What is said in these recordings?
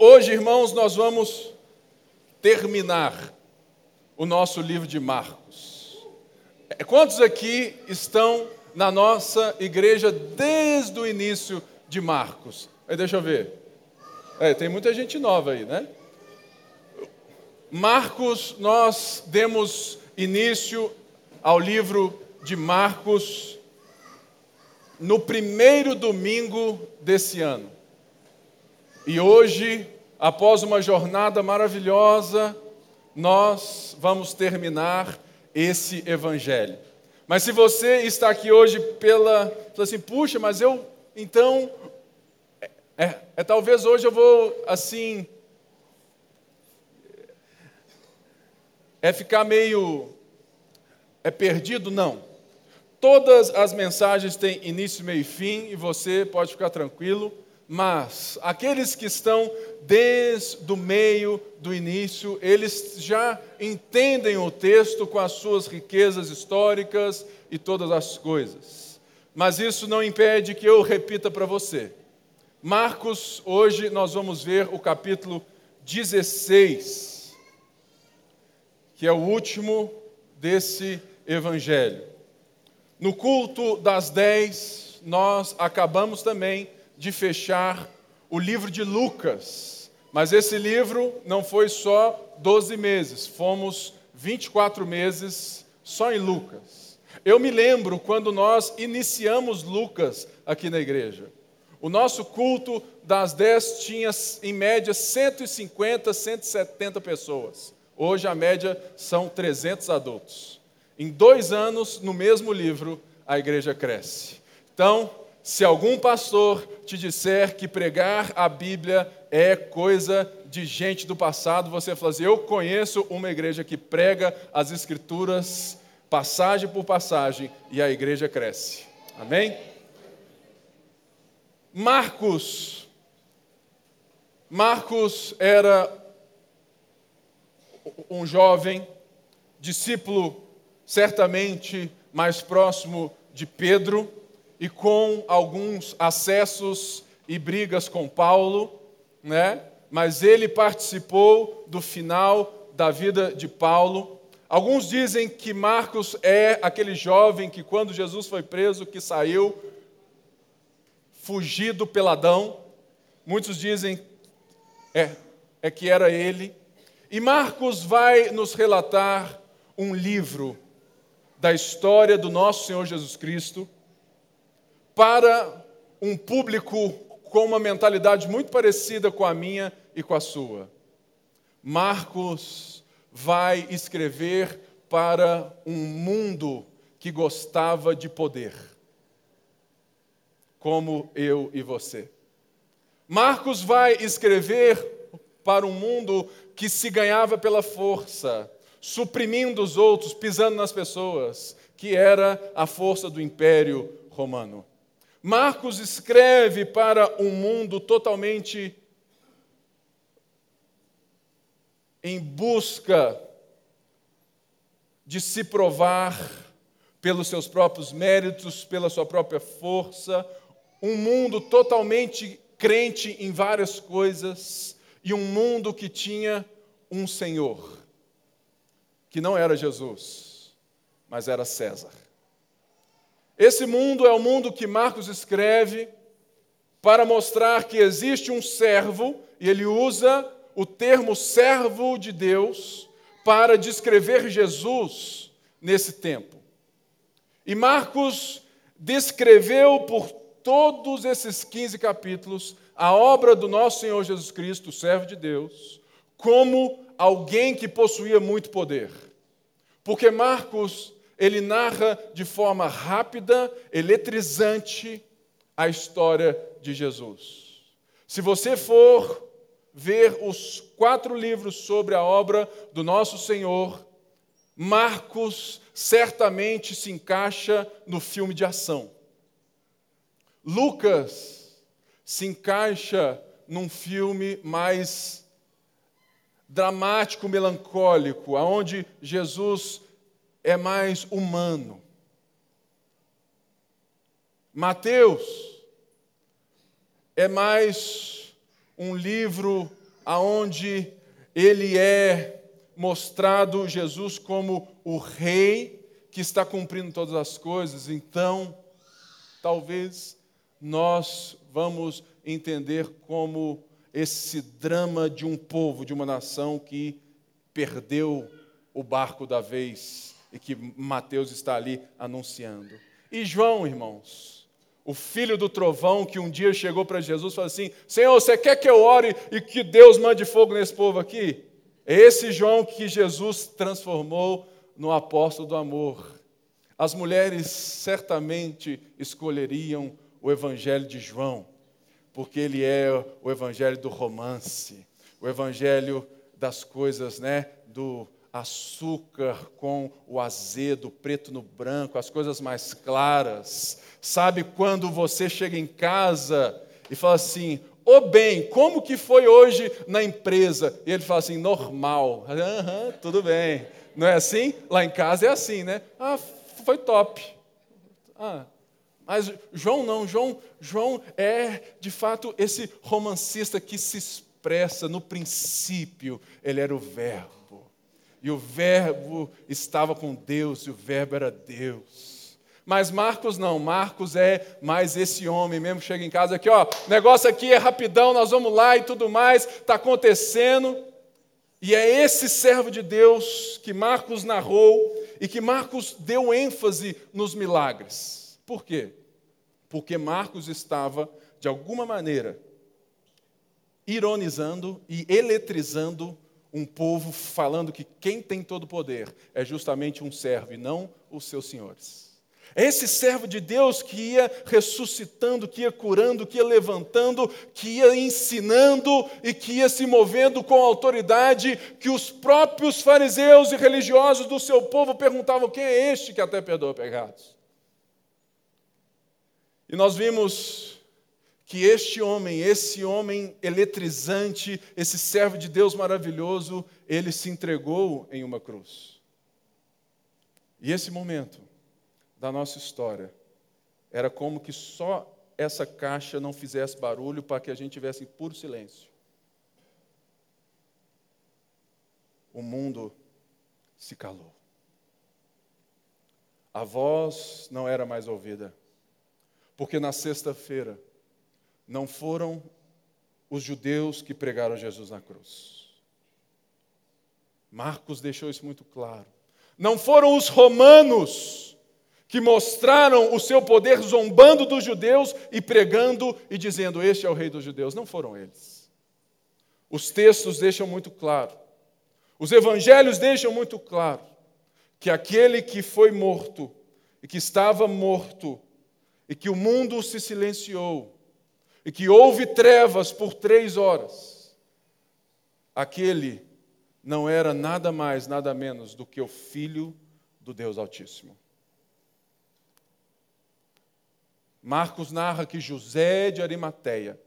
Hoje, irmãos, nós vamos terminar o nosso livro de Marcos. É, quantos aqui estão na nossa igreja desde o início de Marcos? Aí, deixa eu ver. É, tem muita gente nova aí, né? Marcos, nós demos início ao livro de Marcos no primeiro domingo desse ano. E hoje, após uma jornada maravilhosa, nós vamos terminar esse evangelho. Mas se você está aqui hoje pela, assim, puxa, mas eu então é, é, talvez hoje eu vou assim é ficar meio é perdido não. Todas as mensagens têm início, meio e fim e você pode ficar tranquilo mas aqueles que estão desde o meio do início, eles já entendem o texto com as suas riquezas históricas e todas as coisas. Mas isso não impede que eu repita para você. Marcos, hoje nós vamos ver o capítulo 16, que é o último desse evangelho. No culto das dez, nós acabamos também de fechar o livro de Lucas. Mas esse livro não foi só 12 meses, fomos 24 meses só em Lucas. Eu me lembro quando nós iniciamos Lucas aqui na igreja. O nosso culto das 10 tinha em média 150, 170 pessoas. Hoje a média são 300 adultos. Em dois anos, no mesmo livro, a igreja cresce. Então, se algum pastor te disser que pregar a Bíblia é coisa de gente do passado, você fala assim: Eu conheço uma igreja que prega as Escrituras passagem por passagem e a igreja cresce. Amém? Marcos. Marcos era um jovem, discípulo certamente mais próximo de Pedro e com alguns acessos e brigas com Paulo, né? Mas ele participou do final da vida de Paulo. Alguns dizem que Marcos é aquele jovem que quando Jesus foi preso que saiu fugido peladão. Muitos dizem é, é que era ele. E Marcos vai nos relatar um livro da história do nosso Senhor Jesus Cristo para um público com uma mentalidade muito parecida com a minha e com a sua. Marcos vai escrever para um mundo que gostava de poder, como eu e você. Marcos vai escrever para um mundo que se ganhava pela força, suprimindo os outros, pisando nas pessoas, que era a força do Império Romano. Marcos escreve para um mundo totalmente em busca de se provar pelos seus próprios méritos, pela sua própria força, um mundo totalmente crente em várias coisas e um mundo que tinha um Senhor, que não era Jesus, mas era César. Esse mundo é o mundo que Marcos escreve para mostrar que existe um servo, e ele usa o termo servo de Deus para descrever Jesus nesse tempo. E Marcos descreveu por todos esses 15 capítulos a obra do nosso Senhor Jesus Cristo, servo de Deus, como alguém que possuía muito poder. Porque Marcos ele narra de forma rápida, eletrizante, a história de Jesus. Se você for ver os quatro livros sobre a obra do nosso Senhor, Marcos certamente se encaixa no filme de ação. Lucas se encaixa num filme mais dramático, melancólico, aonde Jesus é mais humano. Mateus é mais um livro aonde ele é mostrado Jesus como o rei que está cumprindo todas as coisas, então talvez nós vamos entender como esse drama de um povo, de uma nação que perdeu o barco da vez e que Mateus está ali anunciando. E João, irmãos, o filho do trovão que um dia chegou para Jesus e falou assim: Senhor, você quer que eu ore e que Deus mande fogo nesse povo aqui? É esse João que Jesus transformou no apóstolo do amor. As mulheres certamente escolheriam o evangelho de João, porque ele é o evangelho do romance, o evangelho das coisas, né, do açúcar com o azedo, preto no branco, as coisas mais claras. Sabe quando você chega em casa e fala assim: "Ô bem, como que foi hoje na empresa?" E ele fala assim: "Normal". Aham, tudo bem. Não é assim? Lá em casa é assim, né? Ah, foi top. Ah, mas João não, João, João é de fato esse romancista que se expressa no princípio, ele era o verbo. E o Verbo estava com Deus, e o Verbo era Deus. Mas Marcos não, Marcos é mais esse homem mesmo, chega em casa aqui, ó, negócio aqui é rapidão, nós vamos lá e tudo mais, está acontecendo. E é esse servo de Deus que Marcos narrou e que Marcos deu ênfase nos milagres. Por quê? Porque Marcos estava, de alguma maneira, ironizando e eletrizando um povo falando que quem tem todo o poder é justamente um servo e não os seus senhores. É esse servo de Deus que ia ressuscitando, que ia curando, que ia levantando, que ia ensinando e que ia se movendo com autoridade, que os próprios fariseus e religiosos do seu povo perguntavam: quem é este que até perdoa pecados? E nós vimos que este homem, esse homem eletrizante, esse servo de Deus maravilhoso, ele se entregou em uma cruz. E esse momento da nossa história era como que só essa caixa não fizesse barulho para que a gente tivesse puro silêncio. O mundo se calou. A voz não era mais ouvida, porque na sexta-feira, não foram os judeus que pregaram Jesus na cruz. Marcos deixou isso muito claro. Não foram os romanos que mostraram o seu poder zombando dos judeus e pregando e dizendo: Este é o rei dos judeus. Não foram eles. Os textos deixam muito claro, os evangelhos deixam muito claro que aquele que foi morto e que estava morto e que o mundo se silenciou, e que houve trevas por três horas, aquele não era nada mais, nada menos do que o Filho do Deus Altíssimo. Marcos narra que José de Arimateia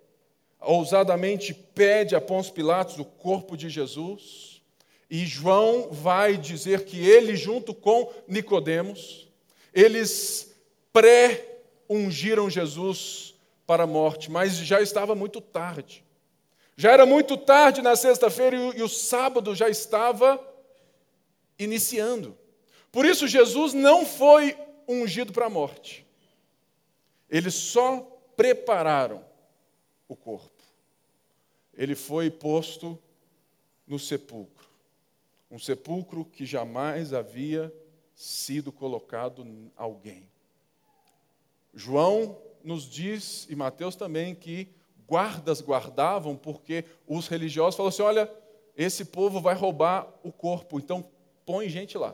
ousadamente pede a Pôncio Pilatos o corpo de Jesus, e João vai dizer que ele, junto com Nicodemos, eles pré-ungiram Jesus para a morte, mas já estava muito tarde. Já era muito tarde na sexta-feira e, o sábado já estava iniciando. Por isso, Jesus não foi ungido para a morte. Eles só prepararam o corpo. Ele foi posto no sepulcro. Um sepulcro que jamais havia sido colocado alguém. João nos diz, e Mateus também, que guardas guardavam porque os religiosos falaram assim: olha, esse povo vai roubar o corpo, então põe gente lá.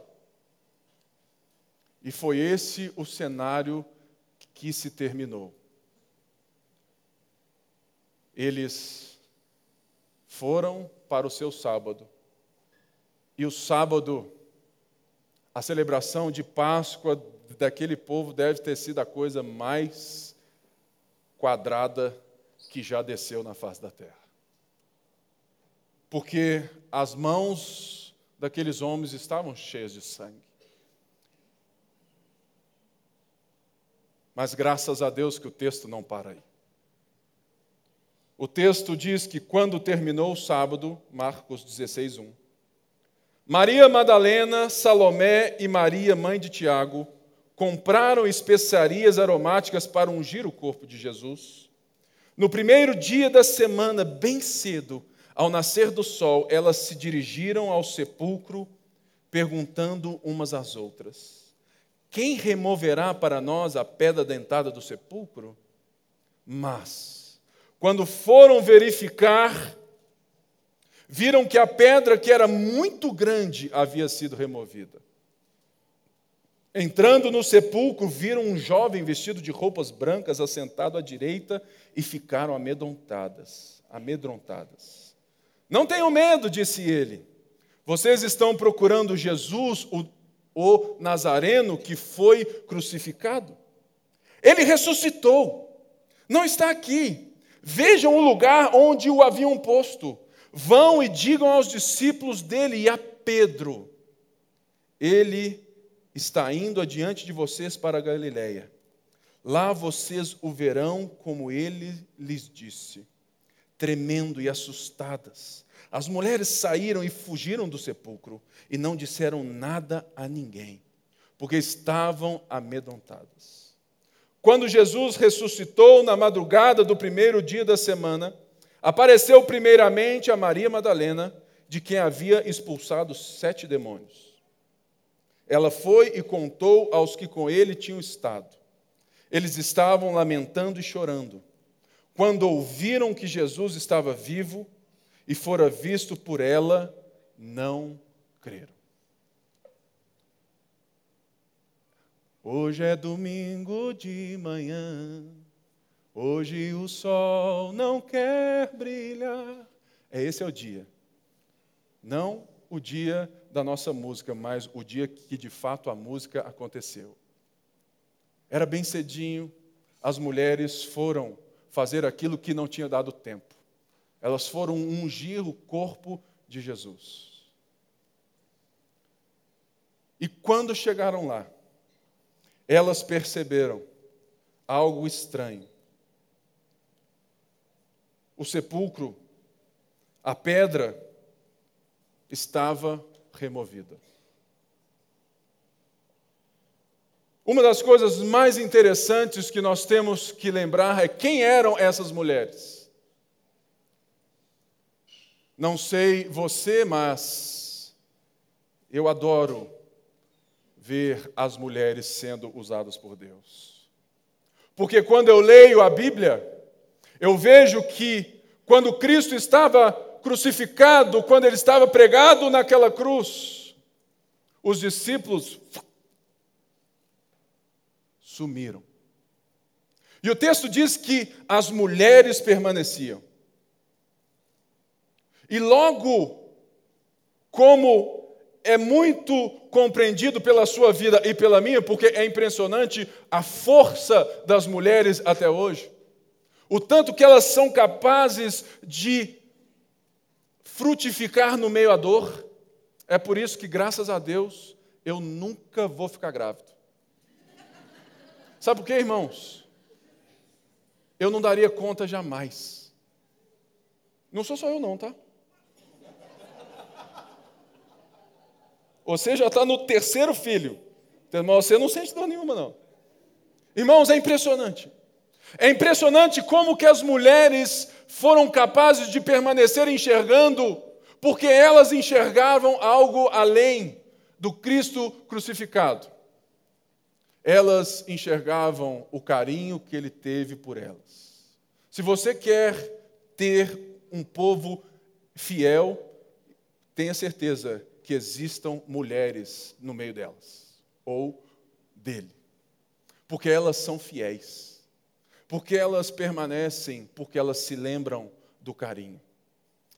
E foi esse o cenário que se terminou. Eles foram para o seu sábado. E o sábado, a celebração de Páscoa daquele povo deve ter sido a coisa mais quadrada que já desceu na face da terra. Porque as mãos daqueles homens estavam cheias de sangue. Mas graças a Deus que o texto não para aí. O texto diz que quando terminou o sábado, Marcos 16, 1, Maria Madalena, Salomé e Maria, mãe de Tiago, compraram especiarias aromáticas para ungir o corpo de Jesus. No primeiro dia da semana, bem cedo, ao nascer do sol, elas se dirigiram ao sepulcro, perguntando umas às outras: Quem removerá para nós a pedra dentada do sepulcro? Mas, quando foram verificar, viram que a pedra, que era muito grande, havia sido removida. Entrando no sepulcro, viram um jovem vestido de roupas brancas assentado à direita e ficaram amedrontadas, amedrontadas. Não tenham medo, disse ele. Vocês estão procurando Jesus, o, o Nazareno que foi crucificado? Ele ressuscitou. Não está aqui. Vejam o lugar onde o haviam posto. Vão e digam aos discípulos dele e a Pedro: Ele está indo adiante de vocês para a Galiléia. Lá vocês o verão como ele lhes disse. Tremendo e assustadas, as mulheres saíram e fugiram do sepulcro e não disseram nada a ninguém, porque estavam amedrontadas. Quando Jesus ressuscitou na madrugada do primeiro dia da semana, apareceu primeiramente a Maria Madalena, de quem havia expulsado sete demônios. Ela foi e contou aos que com ele tinham estado. Eles estavam lamentando e chorando. Quando ouviram que Jesus estava vivo e fora visto por ela, não creram. Hoje é domingo de manhã, hoje o sol não quer brilhar. É esse é o dia. Não o dia da nossa música, mas o dia que de fato a música aconteceu. Era bem cedinho, as mulheres foram fazer aquilo que não tinha dado tempo. Elas foram ungir o corpo de Jesus. E quando chegaram lá, elas perceberam algo estranho. O sepulcro, a pedra, estava removida. Uma das coisas mais interessantes que nós temos que lembrar é quem eram essas mulheres. Não sei você, mas eu adoro ver as mulheres sendo usadas por Deus. Porque quando eu leio a Bíblia, eu vejo que quando Cristo estava crucificado, quando ele estava pregado naquela cruz, os discípulos sumiram. E o texto diz que as mulheres permaneciam. E logo, como é muito compreendido pela sua vida e pela minha, porque é impressionante a força das mulheres até hoje, o tanto que elas são capazes de frutificar no meio à dor. É por isso que, graças a Deus, eu nunca vou ficar grávido. Sabe por quê, irmãos? Eu não daria conta jamais. Não sou só eu, não, tá? Você já está no terceiro filho. Mas você não sente dor nenhuma, não. Irmãos, é impressionante. É impressionante como que as mulheres foram capazes de permanecer enxergando, porque elas enxergavam algo além do Cristo crucificado. Elas enxergavam o carinho que ele teve por elas. Se você quer ter um povo fiel, tenha certeza que existam mulheres no meio delas, ou dele, porque elas são fiéis porque elas permanecem, porque elas se lembram do carinho.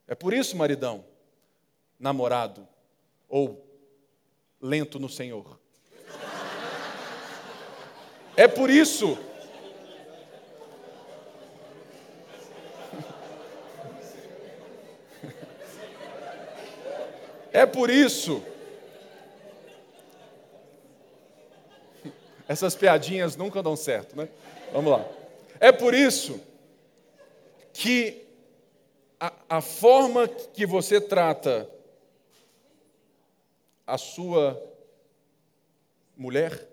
É por isso, maridão, namorado ou lento no Senhor. É por isso. É por isso. Essas piadinhas nunca dão certo, né? Vamos lá. É por isso que a forma que você trata a sua mulher,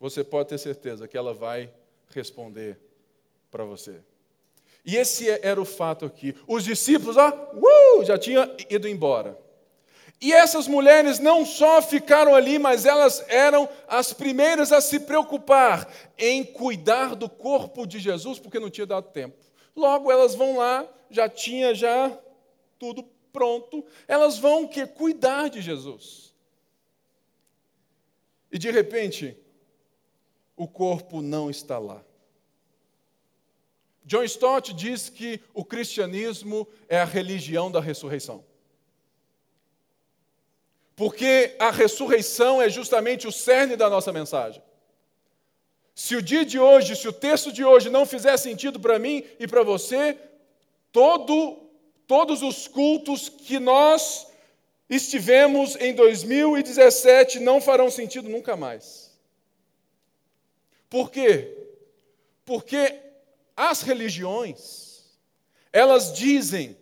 você pode ter certeza que ela vai responder para você. E esse era o fato aqui. Os discípulos, ó, uh, já tinham ido embora. E essas mulheres não só ficaram ali, mas elas eram as primeiras a se preocupar em cuidar do corpo de Jesus, porque não tinha dado tempo. Logo elas vão lá, já tinha já tudo pronto, elas vão que cuidar de Jesus. E de repente, o corpo não está lá. John Stott diz que o cristianismo é a religião da ressurreição. Porque a ressurreição é justamente o cerne da nossa mensagem. Se o dia de hoje, se o texto de hoje não fizer sentido para mim e para você, todo, todos os cultos que nós estivemos em 2017 não farão sentido nunca mais. Por quê? Porque as religiões, elas dizem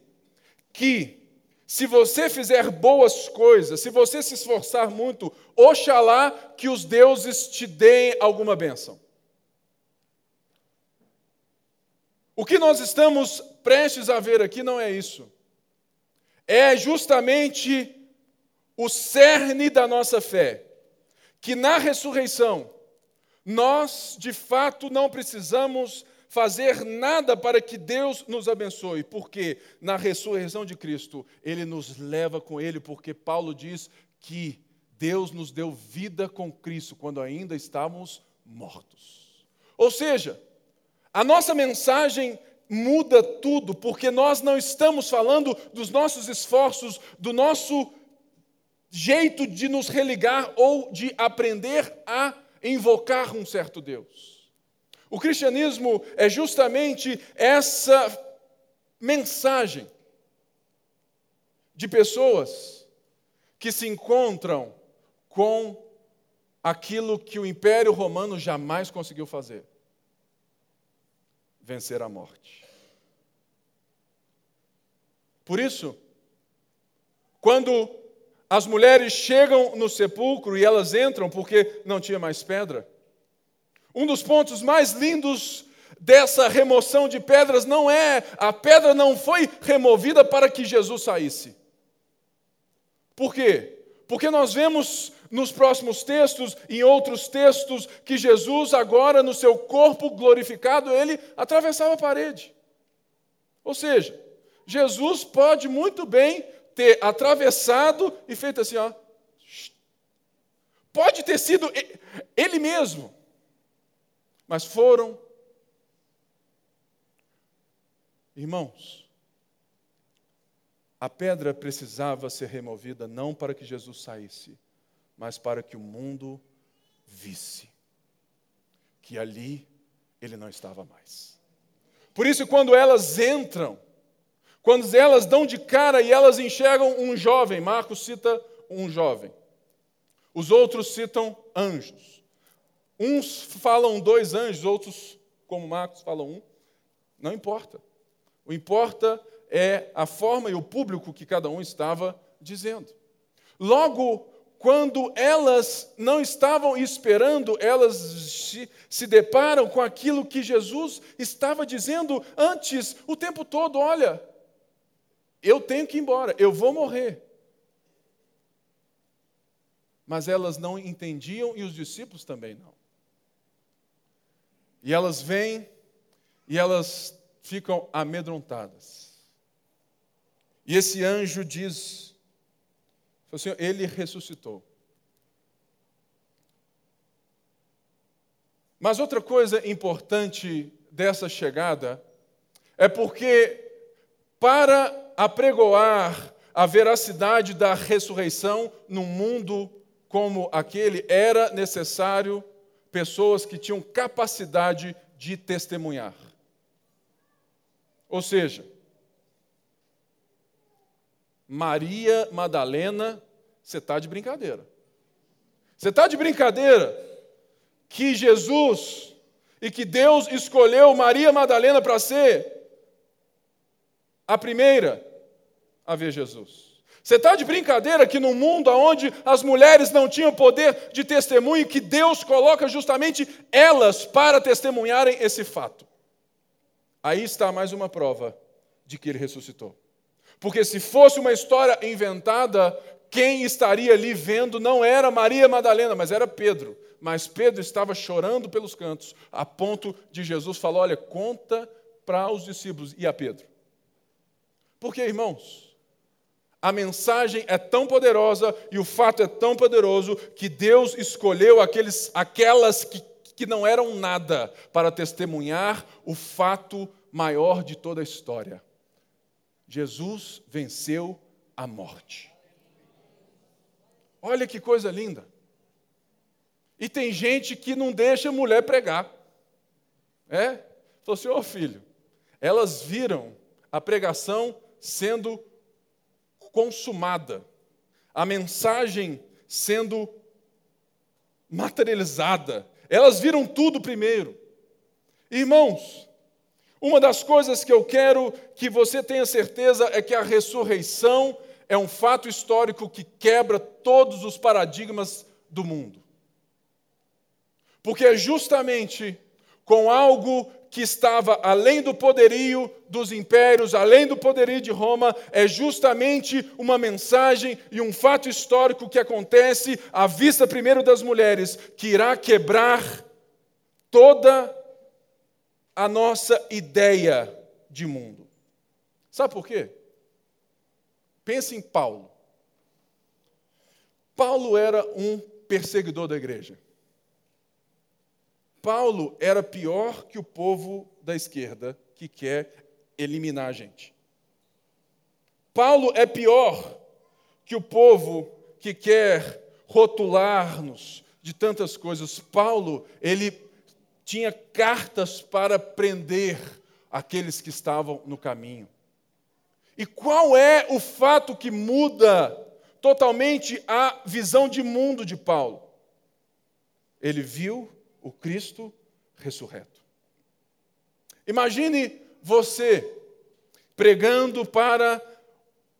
que se você fizer boas coisas, se você se esforçar muito, oxalá que os deuses te deem alguma bênção. O que nós estamos prestes a ver aqui não é isso. É justamente o cerne da nossa fé, que na ressurreição nós, de fato, não precisamos fazer nada para que Deus nos abençoe, porque na ressurreição de Cristo, Ele nos leva com Ele, porque Paulo diz que Deus nos deu vida com Cristo quando ainda estávamos mortos. Ou seja, a nossa mensagem muda tudo, porque nós não estamos falando dos nossos esforços, do nosso jeito de nos religar ou de aprender a invocar um certo Deus. O cristianismo é justamente essa mensagem de pessoas que se encontram com aquilo que o Império Romano jamais conseguiu fazer: vencer a morte. Por isso, quando as mulheres chegam no sepulcro e elas entram porque não tinha mais pedra, um dos pontos mais lindos dessa remoção de pedras não é a pedra não foi removida para que Jesus saísse. Por quê? Porque nós vemos nos próximos textos, em outros textos, que Jesus, agora no seu corpo glorificado, ele atravessava a parede. Ou seja, Jesus pode muito bem ter atravessado e feito assim, ó. Pode ter sido ele mesmo. Mas foram. Irmãos, a pedra precisava ser removida não para que Jesus saísse, mas para que o mundo visse que ali ele não estava mais. Por isso, quando elas entram, quando elas dão de cara e elas enxergam um jovem, Marcos cita um jovem, os outros citam anjos. Uns falam dois anjos, outros, como Marcos, falam um. Não importa. O importa é a forma e o público que cada um estava dizendo. Logo, quando elas não estavam esperando, elas se, se, deparam com aquilo que Jesus estava dizendo antes, o tempo todo: olha, eu tenho que ir embora, eu vou morrer. Mas elas não entendiam e os discípulos também não. E elas vêm e elas ficam amedrontadas. E esse anjo diz: ele ressuscitou. Mas outra coisa importante dessa chegada é porque, para apregoar a veracidade da ressurreição num mundo como aquele, era necessário pessoas que tinham capacidade de testemunhar. Ou seja, Maria Madalena, você está de brincadeira. Você está de brincadeira que Jesus e que Deus escolheu Maria Madalena para ser a primeira a ver Jesus. Você está de brincadeira que no mundo onde as mulheres não tinham poder de testemunho, que Deus coloca justamente elas para testemunharem esse fato. Aí está mais uma prova de que ele ressuscitou. Porque se fosse uma história inventada, quem estaria ali vendo não era Maria Madalena, mas era Pedro. Mas Pedro estava chorando pelos cantos, a ponto de Jesus falar: Olha, conta para os discípulos e a Pedro. Porque, irmãos, a mensagem é tão poderosa e o fato é tão poderoso que Deus escolheu aqueles, aquelas que, que não eram nada para testemunhar o fato maior de toda a história. Jesus venceu a morte. Olha que coisa linda. E tem gente que não deixa a mulher pregar. É? Falou assim, ô oh, filho, elas viram a pregação sendo consumada, a mensagem sendo materializada. Elas viram tudo primeiro. Irmãos, uma das coisas que eu quero que você tenha certeza é que a ressurreição é um fato histórico que quebra todos os paradigmas do mundo. Porque é justamente com algo que estava além do poderio dos impérios, além do poderio de Roma, é justamente uma mensagem e um fato histórico que acontece à vista primeiro das mulheres, que irá quebrar toda a nossa ideia de mundo. Sabe por quê? Pense em Paulo. Paulo era um perseguidor da igreja. Paulo era pior que o povo da esquerda que quer eliminar a gente. Paulo é pior que o povo que quer rotular-nos de tantas coisas. Paulo, ele tinha cartas para prender aqueles que estavam no caminho. E qual é o fato que muda totalmente a visão de mundo de Paulo? Ele viu o Cristo ressurreto. Imagine você pregando para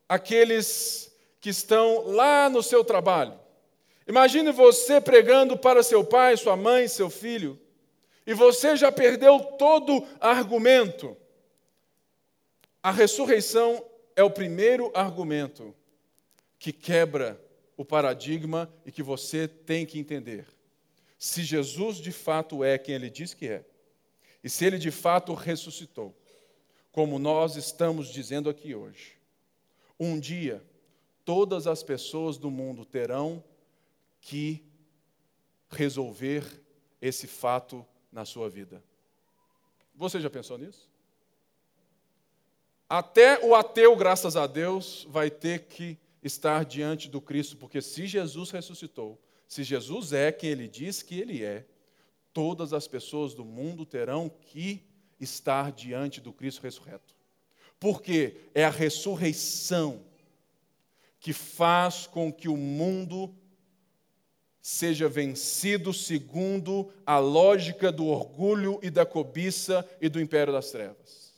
aqueles que estão lá no seu trabalho. Imagine você pregando para seu pai, sua mãe, seu filho, e você já perdeu todo argumento. A ressurreição é o primeiro argumento que quebra o paradigma e que você tem que entender se Jesus de fato é quem ele diz que é, e se ele de fato ressuscitou, como nós estamos dizendo aqui hoje, um dia todas as pessoas do mundo terão que resolver esse fato na sua vida. Você já pensou nisso? Até o ateu, graças a Deus, vai ter que estar diante do Cristo, porque se Jesus ressuscitou, se Jesus é quem ele diz que ele é, todas as pessoas do mundo terão que estar diante do Cristo ressurreto. Porque é a ressurreição que faz com que o mundo seja vencido segundo a lógica do orgulho e da cobiça e do império das trevas.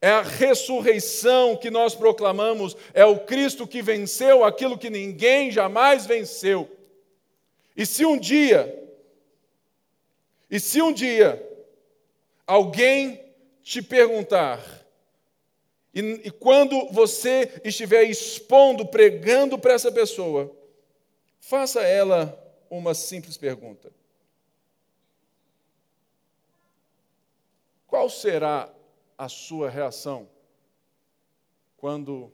É a ressurreição que nós proclamamos, é o Cristo que venceu aquilo que ninguém jamais venceu. E se um dia, e se um dia alguém te perguntar, e, e quando você estiver expondo, pregando para essa pessoa, faça ela uma simples pergunta: Qual será a sua reação quando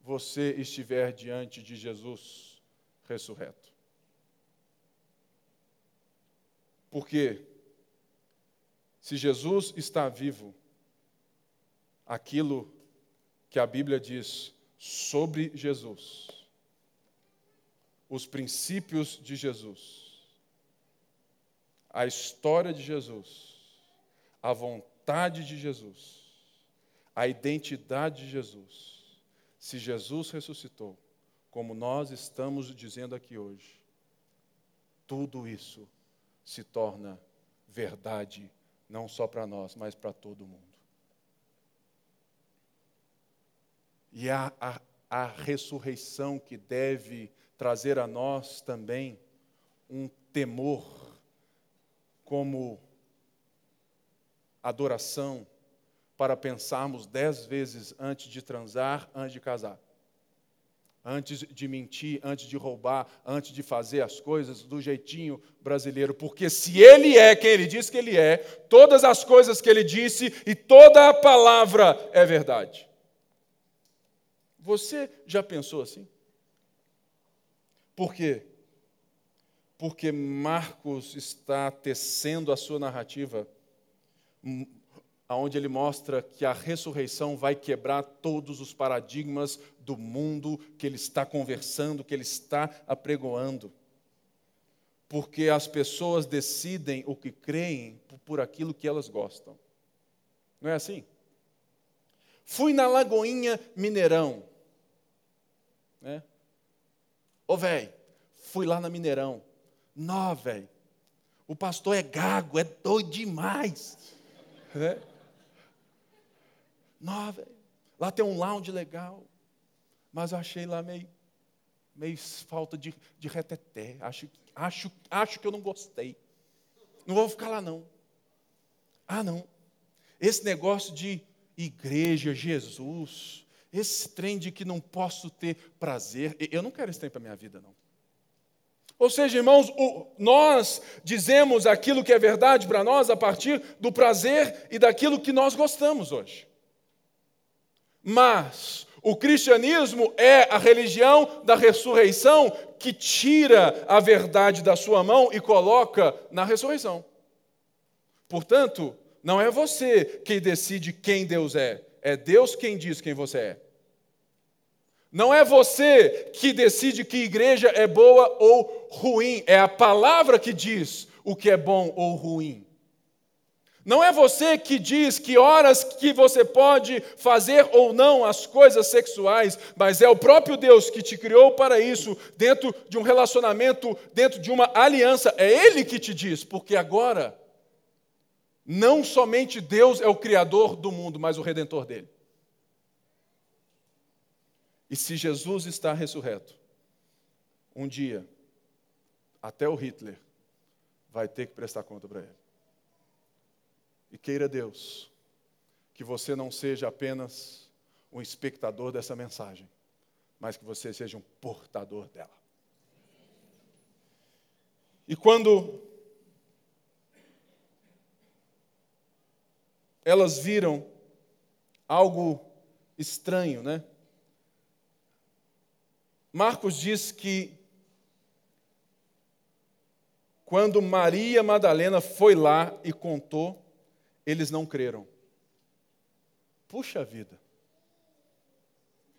você estiver diante de Jesus ressurreto? Porque se Jesus está vivo, aquilo que a Bíblia diz sobre Jesus, os princípios de Jesus, a história de Jesus, a vontade de Jesus, a identidade de Jesus, se Jesus ressuscitou, como nós estamos dizendo aqui hoje, tudo isso se torna verdade, não só para nós, mas para todo mundo. E a, a, a ressurreição que deve trazer a nós também um temor como adoração para pensarmos dez vezes antes de transar, antes de casar. Antes de mentir, antes de roubar, antes de fazer as coisas do jeitinho brasileiro. Porque se ele é quem ele diz que ele é, todas as coisas que ele disse e toda a palavra é verdade. Você já pensou assim? Por quê? Porque Marcos está tecendo a sua narrativa onde ele mostra que a ressurreição vai quebrar todos os paradigmas do mundo que ele está conversando, que ele está apregoando. Porque as pessoas decidem o que creem por aquilo que elas gostam. Não é assim? Fui na Lagoinha Mineirão. Né? Ô, velho, fui lá na Mineirão. Nó, velho, o pastor é gago, é doido demais. Né? Não, velho. Lá tem um lounge legal. Mas eu achei lá meio, meio falta de, de reteté. Acho, acho, acho que eu não gostei. Não vou ficar lá, não. Ah, não. Esse negócio de igreja, Jesus, esse trem de que não posso ter prazer, eu não quero esse trem para a minha vida, não. Ou seja, irmãos, o, nós dizemos aquilo que é verdade para nós a partir do prazer e daquilo que nós gostamos hoje. Mas o cristianismo é a religião da ressurreição que tira a verdade da sua mão e coloca na ressurreição. Portanto, não é você quem decide quem Deus é, é Deus quem diz quem você é. Não é você que decide que igreja é boa ou ruim, é a palavra que diz o que é bom ou ruim. Não é você que diz que horas que você pode fazer ou não as coisas sexuais, mas é o próprio Deus que te criou para isso, dentro de um relacionamento, dentro de uma aliança. É Ele que te diz, porque agora, não somente Deus é o Criador do mundo, mas o Redentor dele. E se Jesus está ressurreto, um dia, até o Hitler vai ter que prestar conta para ele. E queira Deus que você não seja apenas um espectador dessa mensagem, mas que você seja um portador dela. E quando elas viram algo estranho, né? Marcos diz que quando Maria Madalena foi lá e contou, eles não creram. Puxa vida.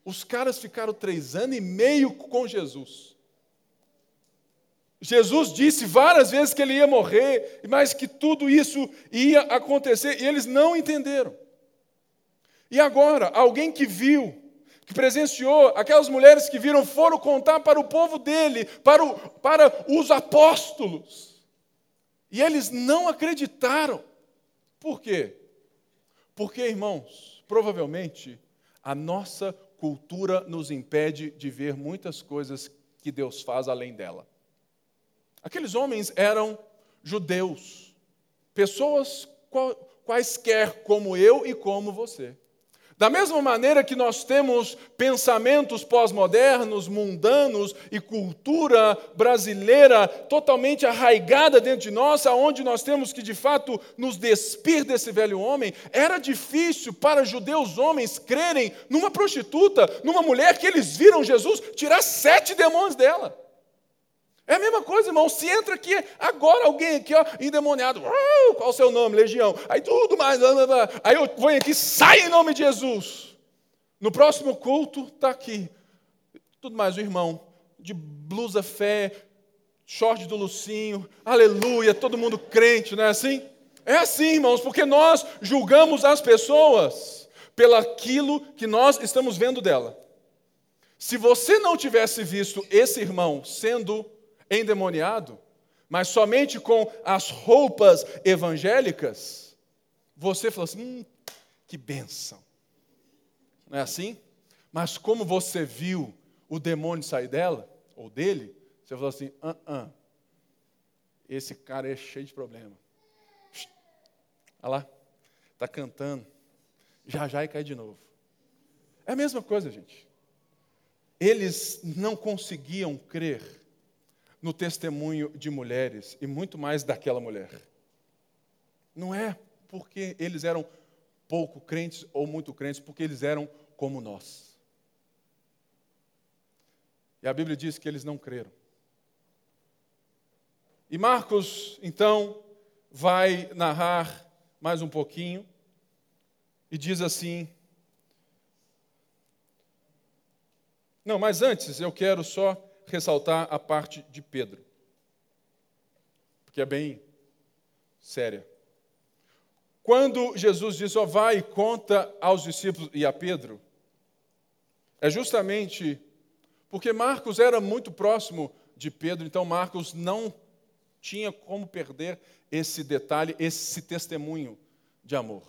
Os caras ficaram três anos e meio com Jesus. Jesus disse várias vezes que ele ia morrer, mas que tudo isso ia acontecer, e eles não entenderam. E agora, alguém que viu, que presenciou, aquelas mulheres que viram, foram contar para o povo dele, para, o, para os apóstolos. E eles não acreditaram. Por quê? Porque, irmãos, provavelmente a nossa cultura nos impede de ver muitas coisas que Deus faz além dela. Aqueles homens eram judeus, pessoas quaisquer como eu e como você. Da mesma maneira que nós temos pensamentos pós-modernos, mundanos e cultura brasileira totalmente arraigada dentro de nós, aonde nós temos que de fato nos despir desse velho homem, era difícil para judeus homens crerem numa prostituta, numa mulher que eles viram Jesus tirar sete demônios dela. É a mesma coisa, irmão. Se entra aqui agora alguém aqui, ó, endemoniado, uh, qual o seu nome? Legião. Aí tudo mais, aí eu venho aqui, sai em nome de Jesus. No próximo culto, está aqui. Tudo mais, o irmão, de blusa fé, short do Lucinho, aleluia, todo mundo crente, não é assim? É assim, irmãos, porque nós julgamos as pessoas pelaquilo que nós estamos vendo dela. Se você não tivesse visto esse irmão sendo endemoniado, mas somente com as roupas evangélicas, você falou assim: hum, que benção. Não é assim? Mas como você viu o demônio sair dela, ou dele, você falou assim: ah, ah, esse cara é cheio de problema. Olha lá, está cantando, já já e cai de novo. É a mesma coisa, gente. Eles não conseguiam crer no testemunho de mulheres, e muito mais daquela mulher. Não é porque eles eram pouco crentes ou muito crentes, porque eles eram como nós. E a Bíblia diz que eles não creram. E Marcos, então, vai narrar mais um pouquinho e diz assim: Não, mas antes eu quero só ressaltar a parte de Pedro, porque é bem séria. Quando Jesus diz, ó, vai e conta aos discípulos e a Pedro, é justamente porque Marcos era muito próximo de Pedro, então Marcos não tinha como perder esse detalhe, esse testemunho de amor.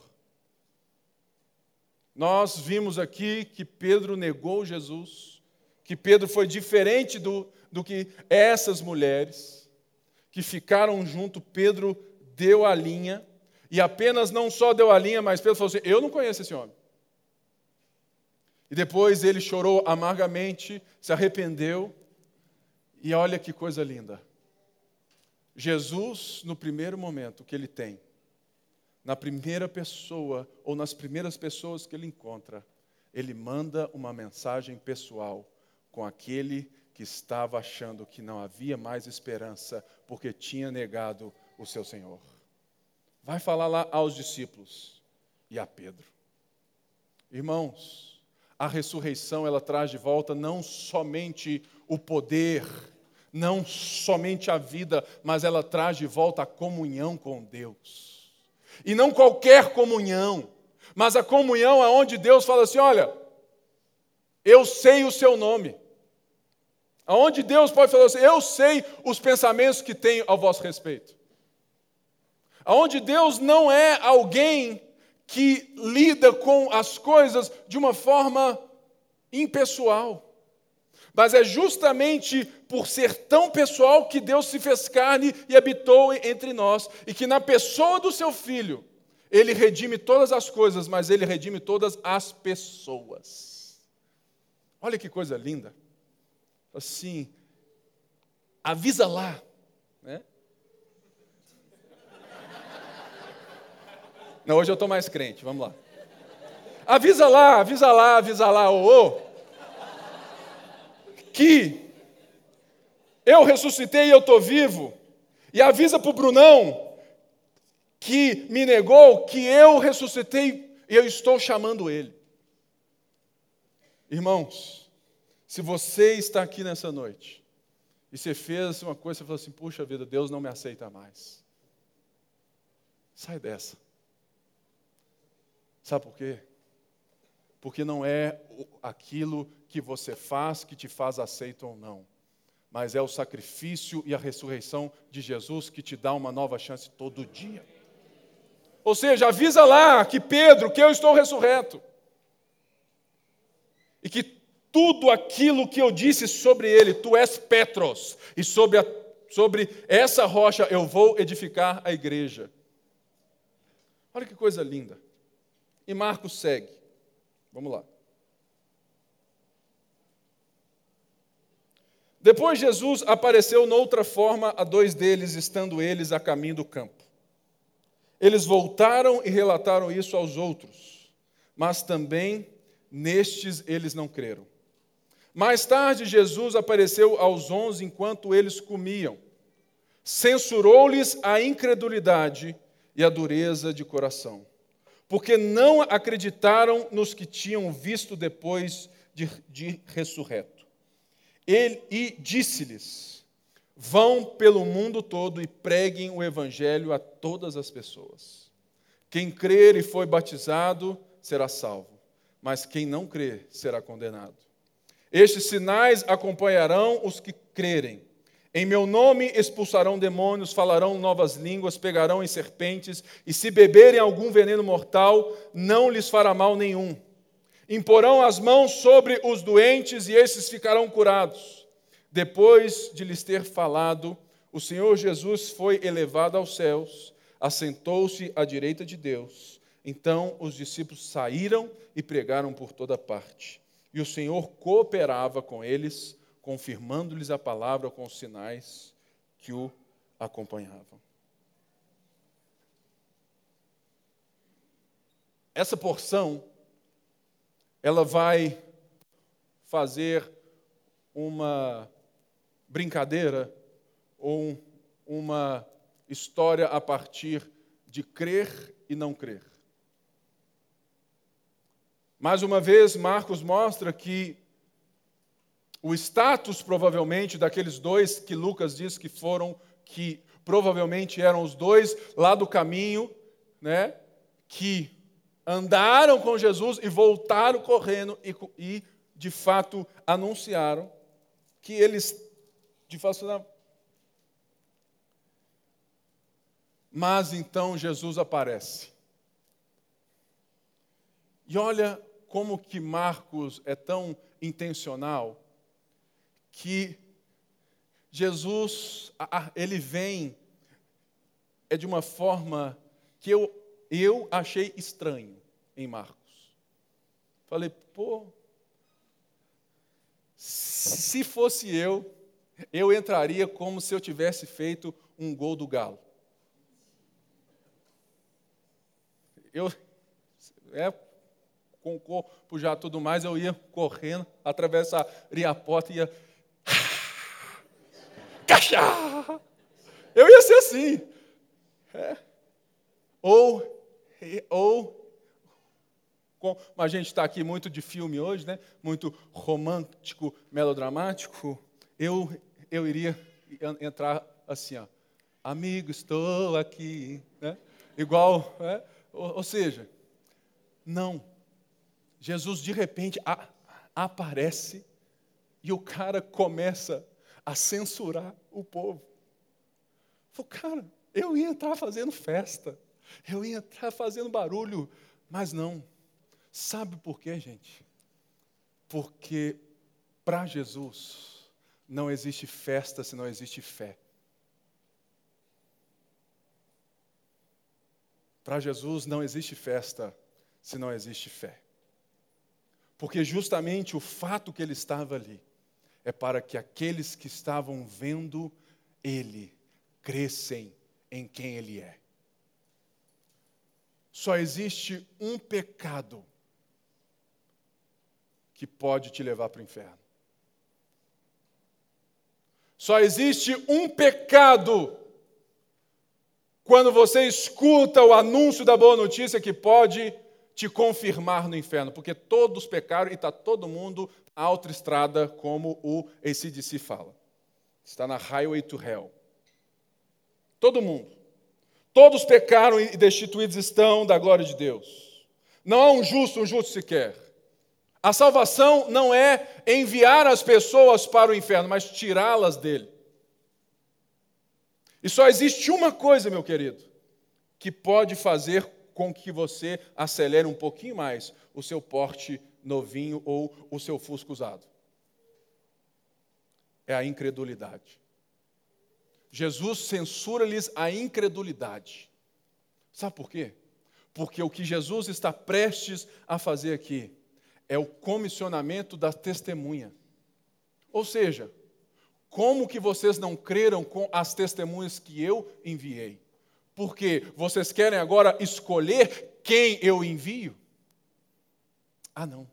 Nós vimos aqui que Pedro negou Jesus, que Pedro foi diferente do, do que essas mulheres que ficaram junto. Pedro deu a linha, e apenas não só deu a linha, mas Pedro falou assim: Eu não conheço esse homem. E depois ele chorou amargamente, se arrependeu, e olha que coisa linda. Jesus, no primeiro momento que ele tem, na primeira pessoa ou nas primeiras pessoas que ele encontra, ele manda uma mensagem pessoal com aquele que estava achando que não havia mais esperança porque tinha negado o seu Senhor vai falar lá aos discípulos e a Pedro. Irmãos, a ressurreição ela traz de volta não somente o poder, não somente a vida, mas ela traz de volta a comunhão com Deus. E não qualquer comunhão, mas a comunhão aonde Deus fala assim: olha, eu sei o seu nome. Aonde Deus pode falar assim: eu sei os pensamentos que tenho ao vosso respeito. Onde Deus não é alguém que lida com as coisas de uma forma impessoal. Mas é justamente por ser tão pessoal que Deus se fez carne e habitou entre nós, e que na pessoa do seu filho, ele redime todas as coisas, mas ele redime todas as pessoas. Olha que coisa linda. Assim, avisa lá, né? Não, hoje eu estou mais crente, vamos lá. Avisa lá, avisa lá, avisa lá, ô, que eu ressuscitei e eu estou vivo. E avisa para o Brunão, que me negou, que eu ressuscitei e eu estou chamando ele. Irmãos, se você está aqui nessa noite e você fez uma coisa, você falou assim: puxa vida, Deus não me aceita mais. Sai dessa. Sabe por quê? Porque não é aquilo que você faz que te faz aceito ou não, mas é o sacrifício e a ressurreição de Jesus que te dá uma nova chance todo dia. Ou seja, avisa lá que Pedro, que eu estou ressurreto. E que tudo aquilo que eu disse sobre ele, tu és Petros, e sobre, a, sobre essa rocha eu vou edificar a igreja. Olha que coisa linda. E Marcos segue. Vamos lá. Depois Jesus apareceu noutra forma a dois deles, estando eles a caminho do campo. Eles voltaram e relataram isso aos outros, mas também nestes eles não creram. Mais tarde, Jesus apareceu aos onze enquanto eles comiam. Censurou-lhes a incredulidade e a dureza de coração porque não acreditaram nos que tinham visto depois de, de ressurreto. Ele, e disse-lhes: Vão pelo mundo todo e preguem o evangelho a todas as pessoas. Quem crer e foi batizado será salvo, mas quem não crer será condenado. Estes sinais acompanharão os que crerem. Em meu nome expulsarão demônios, falarão novas línguas, pegarão em serpentes, e se beberem algum veneno mortal, não lhes fará mal nenhum. Imporão as mãos sobre os doentes e esses ficarão curados. Depois de lhes ter falado, o Senhor Jesus foi elevado aos céus, assentou-se à direita de Deus. Então os discípulos saíram e pregaram por toda parte. E o Senhor cooperava com eles, confirmando-lhes a palavra com os sinais que o acompanhavam. Essa porção ela vai fazer uma brincadeira ou uma história a partir de crer e não crer. Mais uma vez, Marcos mostra que o status, provavelmente, daqueles dois que Lucas diz que foram, que provavelmente eram os dois lá do caminho, né, que andaram com Jesus e voltaram correndo e, e de fato, anunciaram que eles, de fato, mas então Jesus aparece. E olha como que Marcos é tão intencional que Jesus, ele vem é de uma forma que eu, eu achei estranho em Marcos. Falei, pô, se fosse eu, eu entraria como se eu tivesse feito um gol do Galo. Eu, é, com o corpo já tudo mais, eu ia correndo, atravessaria a porta e ia. Cachá! Eu ia ser assim. É. Ou, ou como a gente está aqui muito de filme hoje, né? muito romântico, melodramático, eu, eu iria entrar assim, ó, amigo, estou aqui. Né? Igual, né? ou, ou seja, não. Jesus de repente a, aparece e o cara começa a censurar o povo. Falei, cara, eu ia entrar fazendo festa, eu ia entrar fazendo barulho, mas não. Sabe por quê, gente? Porque para Jesus não existe festa se não existe fé. Para Jesus não existe festa se não existe fé. Porque justamente o fato que ele estava ali é para que aqueles que estavam vendo ele crescem em quem ele é. Só existe um pecado que pode te levar para o inferno. Só existe um pecado quando você escuta o anúncio da boa notícia que pode te confirmar no inferno, porque todos pecaram e está todo mundo na autoestrada, como o ACDC fala. Está na Highway to Hell. Todo mundo. Todos pecaram e destituídos estão da glória de Deus. Não há um justo, um justo sequer. A salvação não é enviar as pessoas para o inferno, mas tirá-las dele. E só existe uma coisa, meu querido, que pode fazer com que você acelere um pouquinho mais o seu porte novinho ou o seu fusco usado. É a incredulidade. Jesus censura-lhes a incredulidade. Sabe por quê? Porque o que Jesus está prestes a fazer aqui é o comissionamento da testemunha. Ou seja, como que vocês não creram com as testemunhas que eu enviei? Porque vocês querem agora escolher quem eu envio? Ah, não.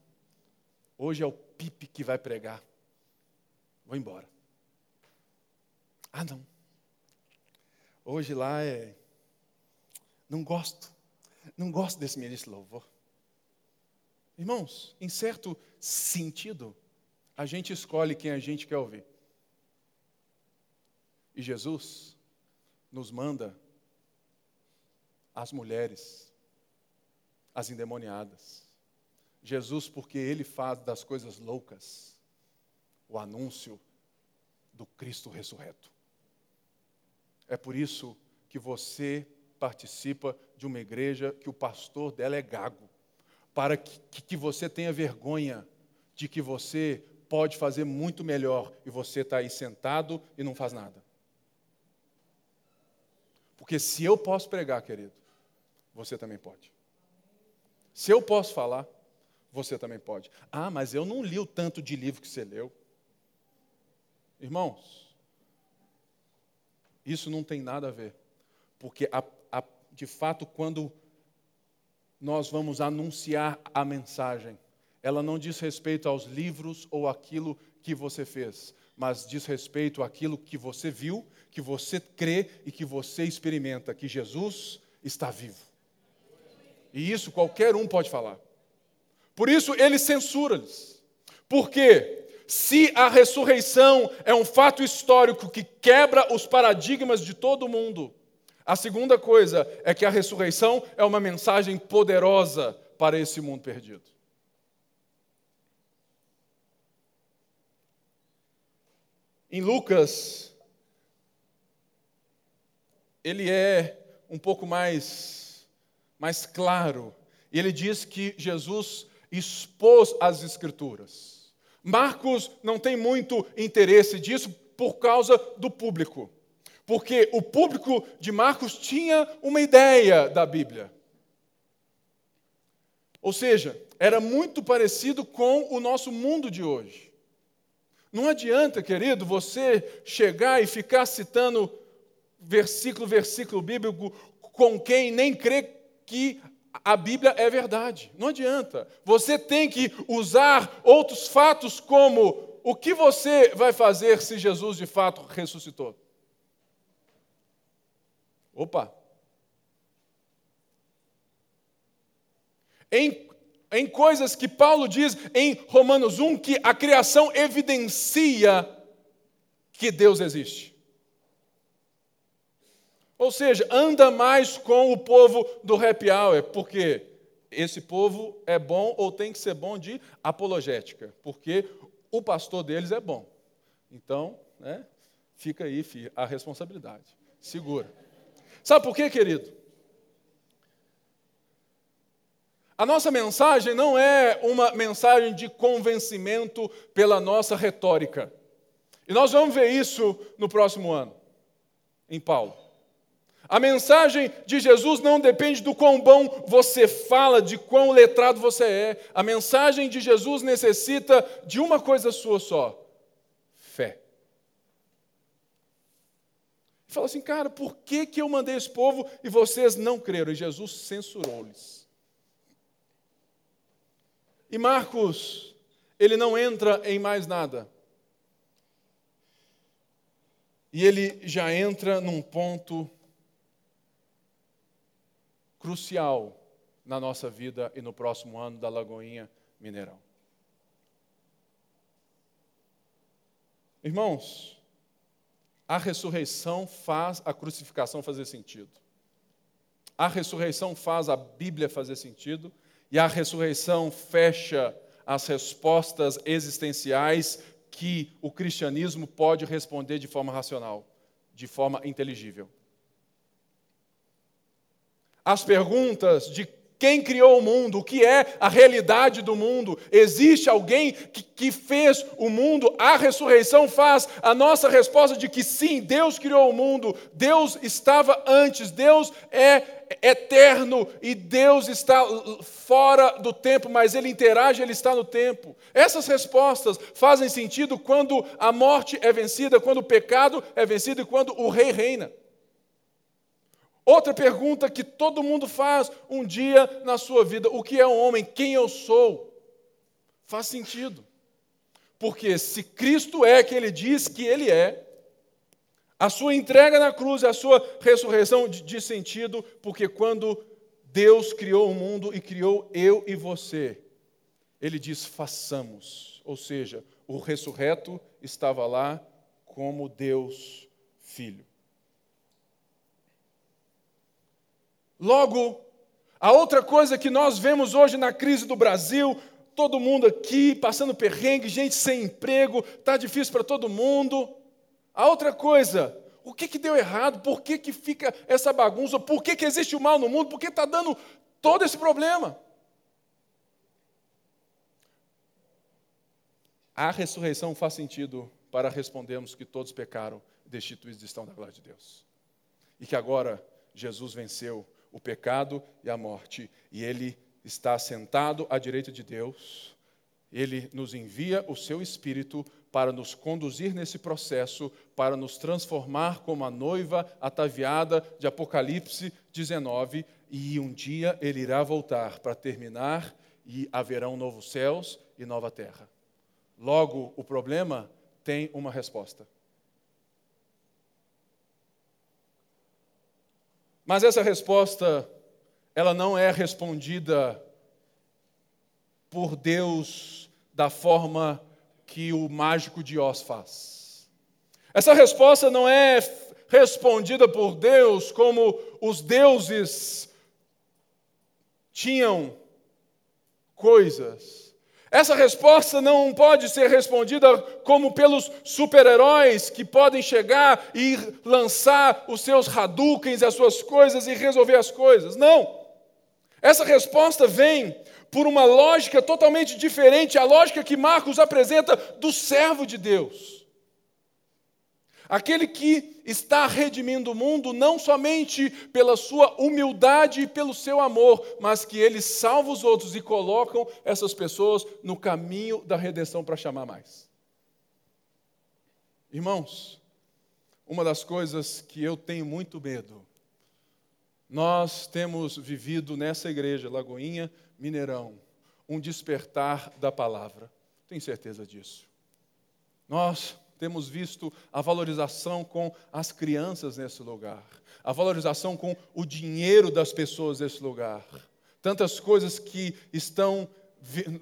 Hoje é o Pipe que vai pregar. Vou embora. Ah, não. Hoje lá é. Não gosto. Não gosto desse ministro louvor. Irmãos, em certo sentido, a gente escolhe quem a gente quer ouvir. E Jesus nos manda as mulheres, as endemoniadas. Jesus, porque ele faz das coisas loucas o anúncio do Cristo ressurreto. É por isso que você participa de uma igreja que o pastor dela é gago para que, que você tenha vergonha de que você pode fazer muito melhor e você está aí sentado e não faz nada. Porque se eu posso pregar, querido, você também pode. Se eu posso falar, você também pode. Ah, mas eu não li o tanto de livro que você leu. Irmãos, isso não tem nada a ver. Porque, a, a, de fato, quando nós vamos anunciar a mensagem, ela não diz respeito aos livros ou aquilo que você fez, mas diz respeito àquilo que você viu, que você crê e que você experimenta, que Jesus está vivo. E isso qualquer um pode falar. Por isso ele censura-lhes. Porque se a ressurreição é um fato histórico que quebra os paradigmas de todo mundo, a segunda coisa é que a ressurreição é uma mensagem poderosa para esse mundo perdido. Em Lucas, ele é um pouco mais, mais claro. E ele diz que Jesus expôs as Escrituras. Marcos não tem muito interesse disso por causa do público. Porque o público de Marcos tinha uma ideia da Bíblia. Ou seja, era muito parecido com o nosso mundo de hoje. Não adianta, querido, você chegar e ficar citando versículo, versículo bíblico com quem nem crê que a Bíblia é verdade. Não adianta. Você tem que usar outros fatos como o que você vai fazer se Jesus de fato ressuscitou. Opa! Em em coisas que Paulo diz em Romanos 1 que a criação evidencia que Deus existe. Ou seja, anda mais com o povo do happy hour, porque esse povo é bom ou tem que ser bom de apologética, porque o pastor deles é bom. Então, né, fica aí filho, a responsabilidade. Segura. Sabe por quê, querido? A nossa mensagem não é uma mensagem de convencimento pela nossa retórica. E nós vamos ver isso no próximo ano, em Paulo. A mensagem de Jesus não depende do quão bom você fala, de quão letrado você é. A mensagem de Jesus necessita de uma coisa sua só: fé. Fala assim, cara, por que, que eu mandei esse povo e vocês não creram? E Jesus censurou-lhes. E Marcos, ele não entra em mais nada. E ele já entra num ponto crucial na nossa vida e no próximo ano da Lagoinha Mineirão. Irmãos, a ressurreição faz a crucificação fazer sentido. A ressurreição faz a Bíblia fazer sentido e a ressurreição fecha as respostas existenciais que o cristianismo pode responder de forma racional, de forma inteligível. As perguntas de quem criou o mundo? O que é a realidade do mundo? Existe alguém que, que, fez o mundo? A ressurreição faz a nossa resposta de que sim, Deus criou o mundo, Deus estava antes, Deus é eterno e Deus está fora do tempo, mas Ele interage, Ele está no tempo. Essas respostas fazem sentido quando a morte é vencida, quando o pecado é vencido e quando o rei reina. Outra pergunta que todo mundo faz um dia na sua vida: o que é um homem? Quem eu sou? Faz sentido. Porque se Cristo é quem ele diz que ele é, a sua entrega na cruz, a sua ressurreição diz sentido, porque quando Deus criou o mundo e criou eu e você, ele diz: façamos. Ou seja, o ressurreto estava lá como Deus Filho. Logo, a outra coisa que nós vemos hoje na crise do Brasil, todo mundo aqui passando perrengue, gente sem emprego, está difícil para todo mundo. A outra coisa, o que, que deu errado? Por que, que fica essa bagunça? Por que, que existe o mal no mundo? Por que está dando todo esse problema? A ressurreição faz sentido para respondermos que todos pecaram, destituídos estão da glória de Deus. E que agora Jesus venceu o pecado e a morte, e ele está sentado à direita de Deus. Ele nos envia o seu espírito para nos conduzir nesse processo, para nos transformar como a noiva ataviada de Apocalipse 19, e um dia ele irá voltar para terminar e haverão novos céus e nova terra. Logo, o problema tem uma resposta. Mas essa resposta, ela não é respondida por Deus da forma que o mágico de Oz faz. Essa resposta não é respondida por Deus como os deuses tinham coisas. Essa resposta não pode ser respondida como pelos super-heróis que podem chegar e lançar os seus Hadoukens, as suas coisas e resolver as coisas. Não. Essa resposta vem por uma lógica totalmente diferente, a lógica que Marcos apresenta do servo de Deus. Aquele que está redimindo o mundo não somente pela sua humildade e pelo seu amor, mas que ele salva os outros e colocam essas pessoas no caminho da redenção para chamar mais. Irmãos, uma das coisas que eu tenho muito medo, nós temos vivido nessa igreja, Lagoinha, Mineirão, um despertar da palavra. Tenho certeza disso. Nós temos visto a valorização com as crianças nesse lugar, a valorização com o dinheiro das pessoas nesse lugar. Tantas coisas que estão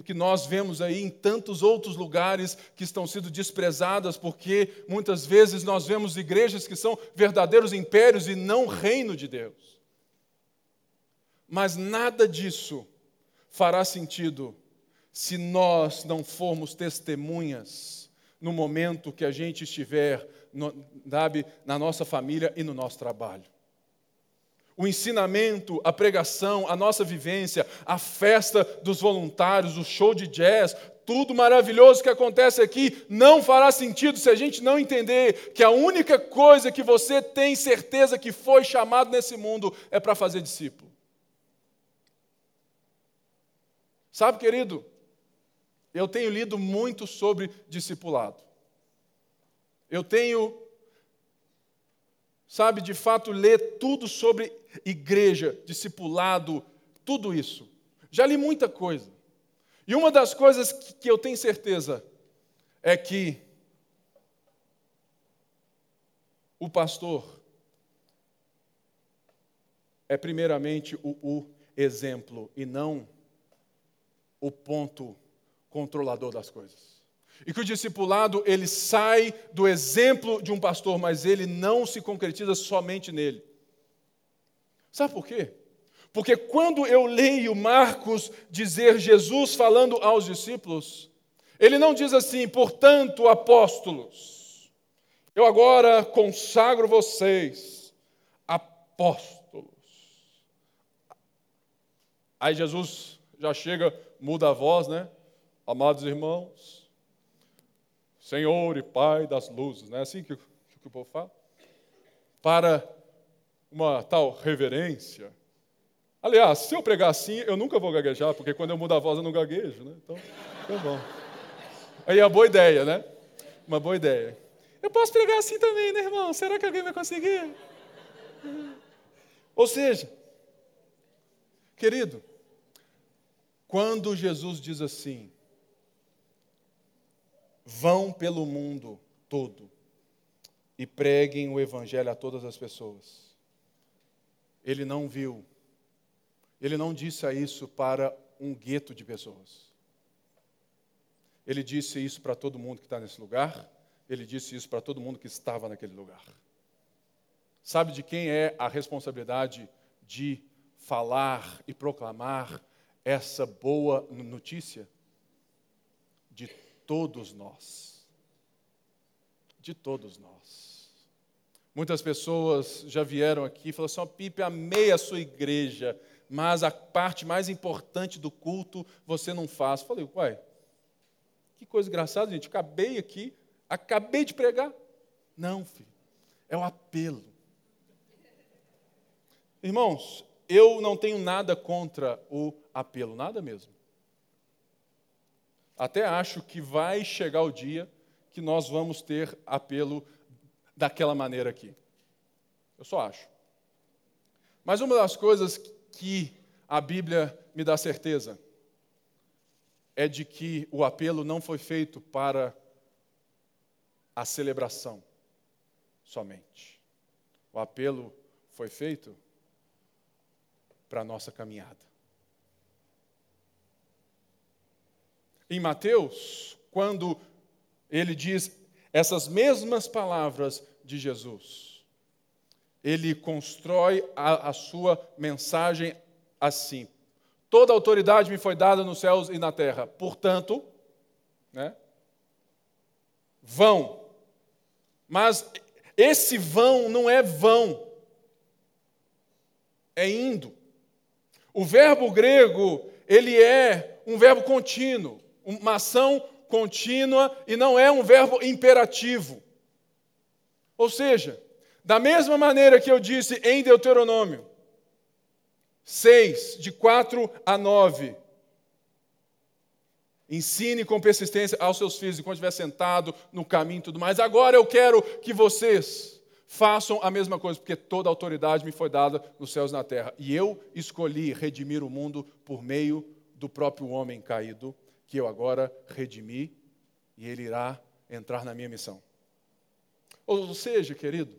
que nós vemos aí em tantos outros lugares que estão sendo desprezadas, porque muitas vezes nós vemos igrejas que são verdadeiros impérios e não reino de Deus. Mas nada disso fará sentido se nós não formos testemunhas no momento que a gente estiver no, sabe, na nossa família e no nosso trabalho. O ensinamento, a pregação, a nossa vivência, a festa dos voluntários, o show de jazz, tudo maravilhoso que acontece aqui não fará sentido se a gente não entender que a única coisa que você tem certeza que foi chamado nesse mundo é para fazer discípulo. Sabe, querido, eu tenho lido muito sobre discipulado. Eu tenho, sabe, de fato, ler tudo sobre igreja, discipulado, tudo isso. Já li muita coisa. E uma das coisas que eu tenho certeza é que o pastor é primeiramente o, o exemplo e não o ponto controlador das coisas. E que o discipulado, ele sai do exemplo de um pastor, mas ele não se concretiza somente nele. Sabe por quê? Porque quando eu leio Marcos dizer Jesus falando aos discípulos, ele não diz assim, portanto, apóstolos, eu agora consagro vocês, apóstolos. Aí Jesus já chega muda a voz, né? Amados irmãos, Senhor e Pai das luzes, não é assim que, que o povo fala? Para uma tal reverência. Aliás, se eu pregar assim, eu nunca vou gaguejar, porque quando eu mudo a voz eu não gaguejo, né? Então, tá bom. Aí é uma boa ideia, né? Uma boa ideia. Eu posso pregar assim também, né, irmão? Será que alguém vai conseguir? Ou seja, querido, quando Jesus diz assim: vão pelo mundo todo e preguem o evangelho a todas as pessoas. Ele não viu, ele não disse isso para um gueto de pessoas. Ele disse isso para todo mundo que está nesse lugar, ele disse isso para todo mundo que estava naquele lugar. Sabe de quem é a responsabilidade de falar e proclamar essa boa notícia? De todos nós. De todos nós. Muitas pessoas já vieram aqui e falaram assim: oh, Pipe, amei a sua igreja, mas a parte mais importante do culto você não faz. Falei, uai, Que coisa engraçada, gente. Acabei aqui, acabei de pregar. Não, filho. É o apelo. Irmãos, eu não tenho nada contra o apelo, nada mesmo. Até acho que vai chegar o dia que nós vamos ter apelo daquela maneira aqui. Eu só acho. Mas uma das coisas que a Bíblia me dá certeza é de que o apelo não foi feito para a celebração somente. O apelo foi feito para a nossa caminhada. Em Mateus, quando ele diz essas mesmas palavras de Jesus, ele constrói a, a sua mensagem assim: Toda autoridade me foi dada nos céus e na terra, portanto, né, vão. Mas esse vão não é vão, é indo. O verbo grego, ele é um verbo contínuo, uma ação contínua e não é um verbo imperativo. Ou seja, da mesma maneira que eu disse em Deuteronômio 6, de 4 a 9, ensine com persistência aos seus filhos enquanto estiver sentado no caminho e tudo mais. Agora eu quero que vocês façam a mesma coisa, porque toda autoridade me foi dada nos céus e na terra. E eu escolhi redimir o mundo por meio do próprio homem caído, que eu agora redimi, e ele irá entrar na minha missão. Ou seja, querido,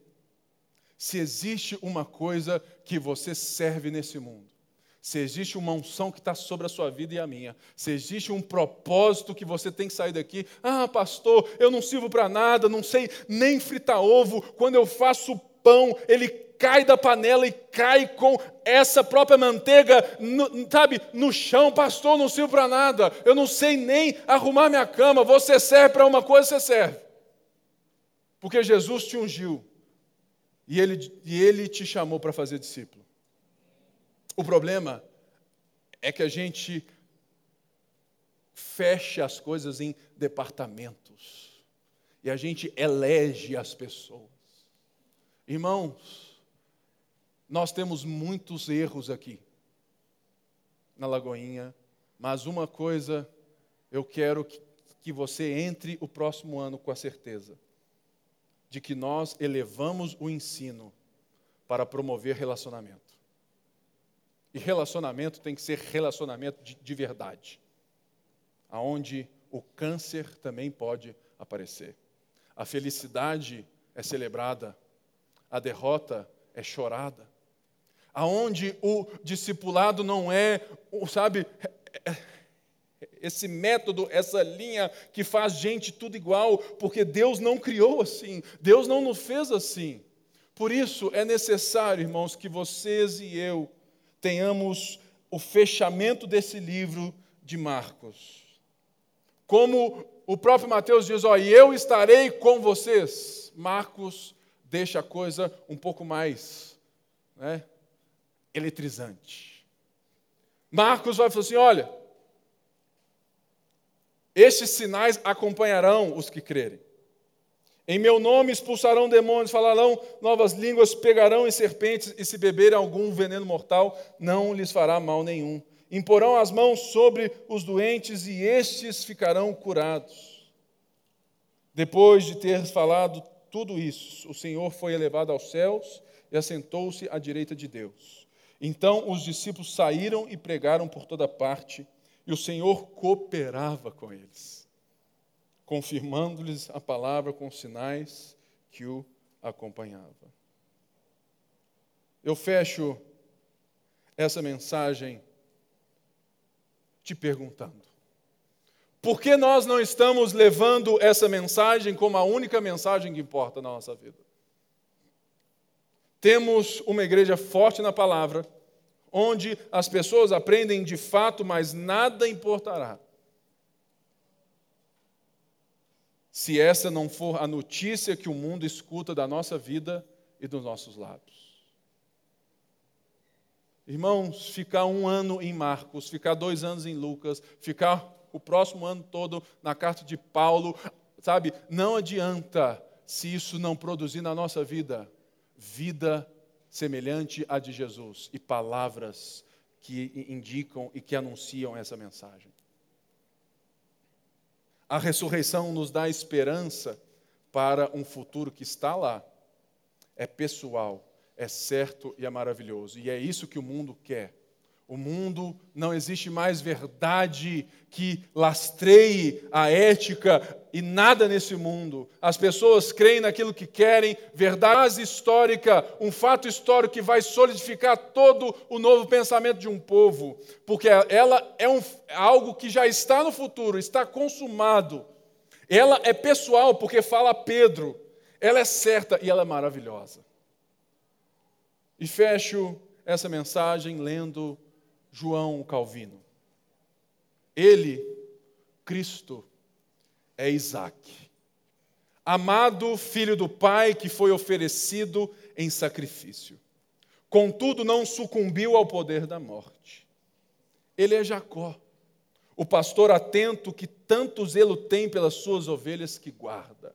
se existe uma coisa que você serve nesse mundo, se existe uma unção que está sobre a sua vida e a minha, se existe um propósito que você tem que sair daqui, ah, pastor, eu não sirvo para nada, não sei nem fritar ovo, quando eu faço pão, ele cai da panela e cai com essa própria manteiga, no, sabe, no chão, pastor, não sirvo para nada, eu não sei nem arrumar minha cama, você serve para uma coisa, você serve. Porque Jesus te ungiu. E ele, e ele te chamou para fazer discípulo. O problema é que a gente fecha as coisas em departamentos e a gente elege as pessoas. Irmãos, nós temos muitos erros aqui na Lagoinha, mas uma coisa eu quero que, que você entre o próximo ano com a certeza de que nós elevamos o ensino para promover relacionamento. E relacionamento tem que ser relacionamento de, de verdade, aonde o câncer também pode aparecer. A felicidade é celebrada, a derrota é chorada. Aonde o discipulado não é, sabe, esse método, essa linha que faz gente tudo igual, porque Deus não criou assim, Deus não nos fez assim. Por isso é necessário, irmãos, que vocês e eu tenhamos o fechamento desse livro de Marcos. Como o próprio Mateus diz, ó, e eu estarei com vocês. Marcos deixa a coisa um pouco mais né, eletrizante. Marcos vai falar assim: olha, estes sinais acompanharão os que crerem. Em meu nome expulsarão demônios, falarão novas línguas, pegarão em serpentes, e se beberem algum veneno mortal, não lhes fará mal nenhum. Imporão as mãos sobre os doentes e estes ficarão curados. Depois de ter falado tudo isso, o Senhor foi elevado aos céus e assentou-se à direita de Deus. Então os discípulos saíram e pregaram por toda parte, e o Senhor cooperava com eles confirmando-lhes a palavra com sinais que o acompanhavam. Eu fecho essa mensagem te perguntando: por que nós não estamos levando essa mensagem como a única mensagem que importa na nossa vida? Temos uma igreja forte na palavra, onde as pessoas aprendem de fato, mas nada importará se essa não for a notícia que o mundo escuta da nossa vida e dos nossos lábios. Irmãos, ficar um ano em Marcos, ficar dois anos em Lucas, ficar o próximo ano todo na carta de Paulo, sabe? Não adianta se isso não produzir na nossa vida vida semelhante à de Jesus e palavras que indicam e que anunciam essa mensagem. A ressurreição nos dá esperança para um futuro que está lá. É pessoal, é certo e é maravilhoso. E é isso que o mundo quer. O mundo não existe mais verdade que lastreie a ética e nada nesse mundo. As pessoas creem naquilo que querem, verdade histórica, um fato histórico que vai solidificar todo o novo pensamento de um povo, porque ela é um, algo que já está no futuro, está consumado. Ela é pessoal, porque fala Pedro. Ela é certa e ela é maravilhosa. E fecho essa mensagem lendo João Calvino. Ele, Cristo, é Isaac, amado filho do Pai que foi oferecido em sacrifício. Contudo, não sucumbiu ao poder da morte. Ele é Jacó, o pastor atento que tanto zelo tem pelas suas ovelhas que guarda.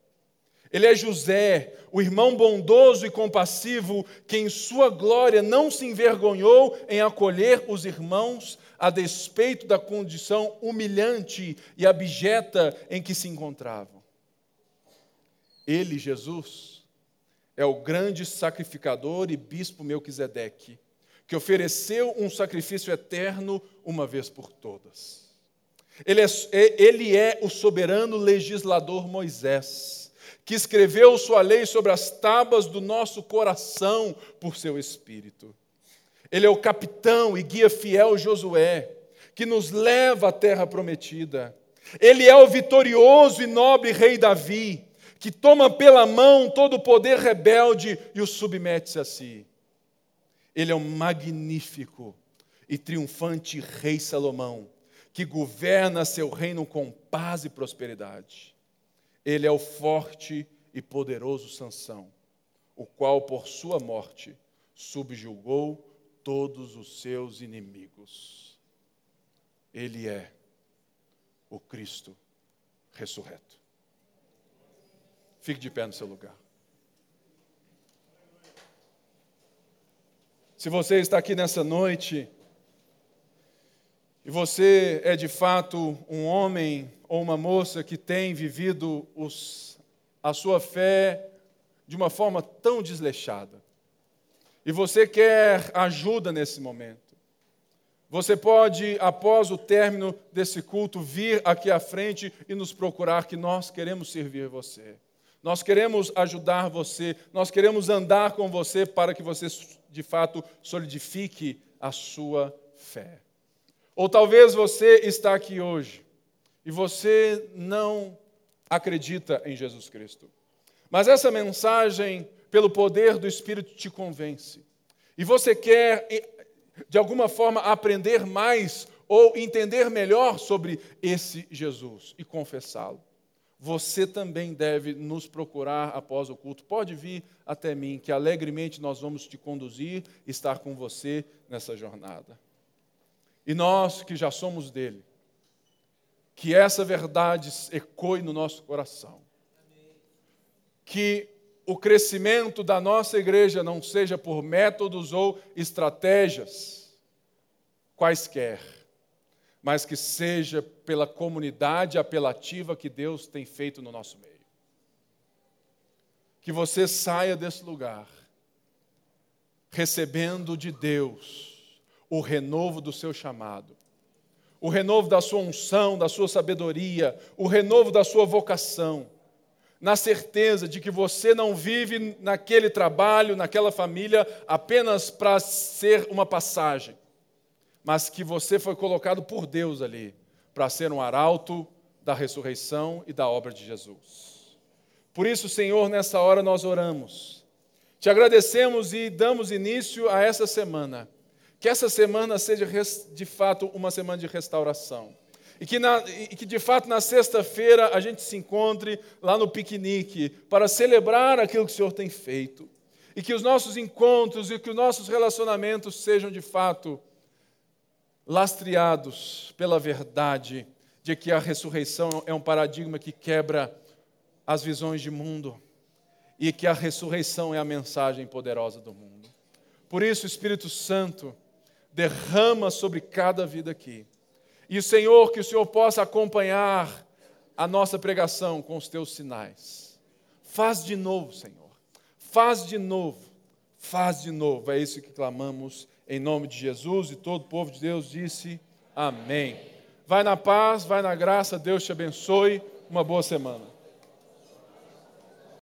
Ele é José, o irmão bondoso e compassivo, que em sua glória não se envergonhou em acolher os irmãos a despeito da condição humilhante e abjeta em que se encontravam. Ele, Jesus, é o grande sacrificador e bispo Melquisedeque, que ofereceu um sacrifício eterno uma vez por todas. Ele é, ele é o soberano legislador Moisés que escreveu sua lei sobre as tábuas do nosso coração por seu espírito. Ele é o capitão e guia fiel Josué, que nos leva à terra prometida. Ele é o vitorioso e nobre rei Davi, que toma pela mão todo o poder rebelde e o submete a si. Ele é o magnífico e triunfante rei Salomão, que governa seu reino com paz e prosperidade. Ele é o forte e poderoso Sansão, o qual por sua morte subjugou todos os seus inimigos. Ele é o Cristo ressurreto. Fique de pé no seu lugar. Se você está aqui nessa noite e você é de fato um homem ou uma moça que tem vivido os, a sua fé de uma forma tão desleixada, e você quer ajuda nesse momento, você pode, após o término desse culto, vir aqui à frente e nos procurar, que nós queremos servir você. Nós queremos ajudar você, nós queremos andar com você para que você, de fato, solidifique a sua fé. Ou talvez você está aqui hoje e você não acredita em Jesus Cristo. Mas essa mensagem, pelo poder do Espírito, te convence. E você quer, de alguma forma, aprender mais ou entender melhor sobre esse Jesus e confessá-lo. Você também deve nos procurar após o culto. Pode vir até mim, que alegremente nós vamos te conduzir, estar com você nessa jornada. E nós que já somos dele, que essa verdade ecoe no nosso coração. Que o crescimento da nossa igreja não seja por métodos ou estratégias quaisquer, mas que seja pela comunidade apelativa que Deus tem feito no nosso meio. Que você saia desse lugar recebendo de Deus o renovo do seu chamado, o renovo da sua unção, da sua sabedoria, o renovo da sua vocação, na certeza de que você não vive naquele trabalho, naquela família, apenas para ser uma passagem, mas que você foi colocado por Deus ali para ser um arauto da ressurreição e da obra de Jesus. Por isso, Senhor, nessa hora nós oramos. Te agradecemos e damos início a essa semana que essa semana seja de fato uma semana de restauração. E que, na, e que de fato na sexta-feira a gente se encontre lá no piquenique para celebrar aquilo que o Senhor tem feito. E que os nossos encontros e que os nossos relacionamentos sejam de fato lastreados pela verdade de que a ressurreição é um paradigma que quebra as visões de mundo e que a ressurreição é a mensagem poderosa do mundo. Por isso, Espírito Santo derrama sobre cada vida aqui. E, Senhor, que o Senhor possa acompanhar a nossa pregação com os teus sinais. Faz de novo, Senhor. Faz de novo. Faz de novo. É isso que clamamos em nome de Jesus. E todo o povo de Deus disse: Amém. Vai na paz, vai na graça. Deus te abençoe. Uma boa semana.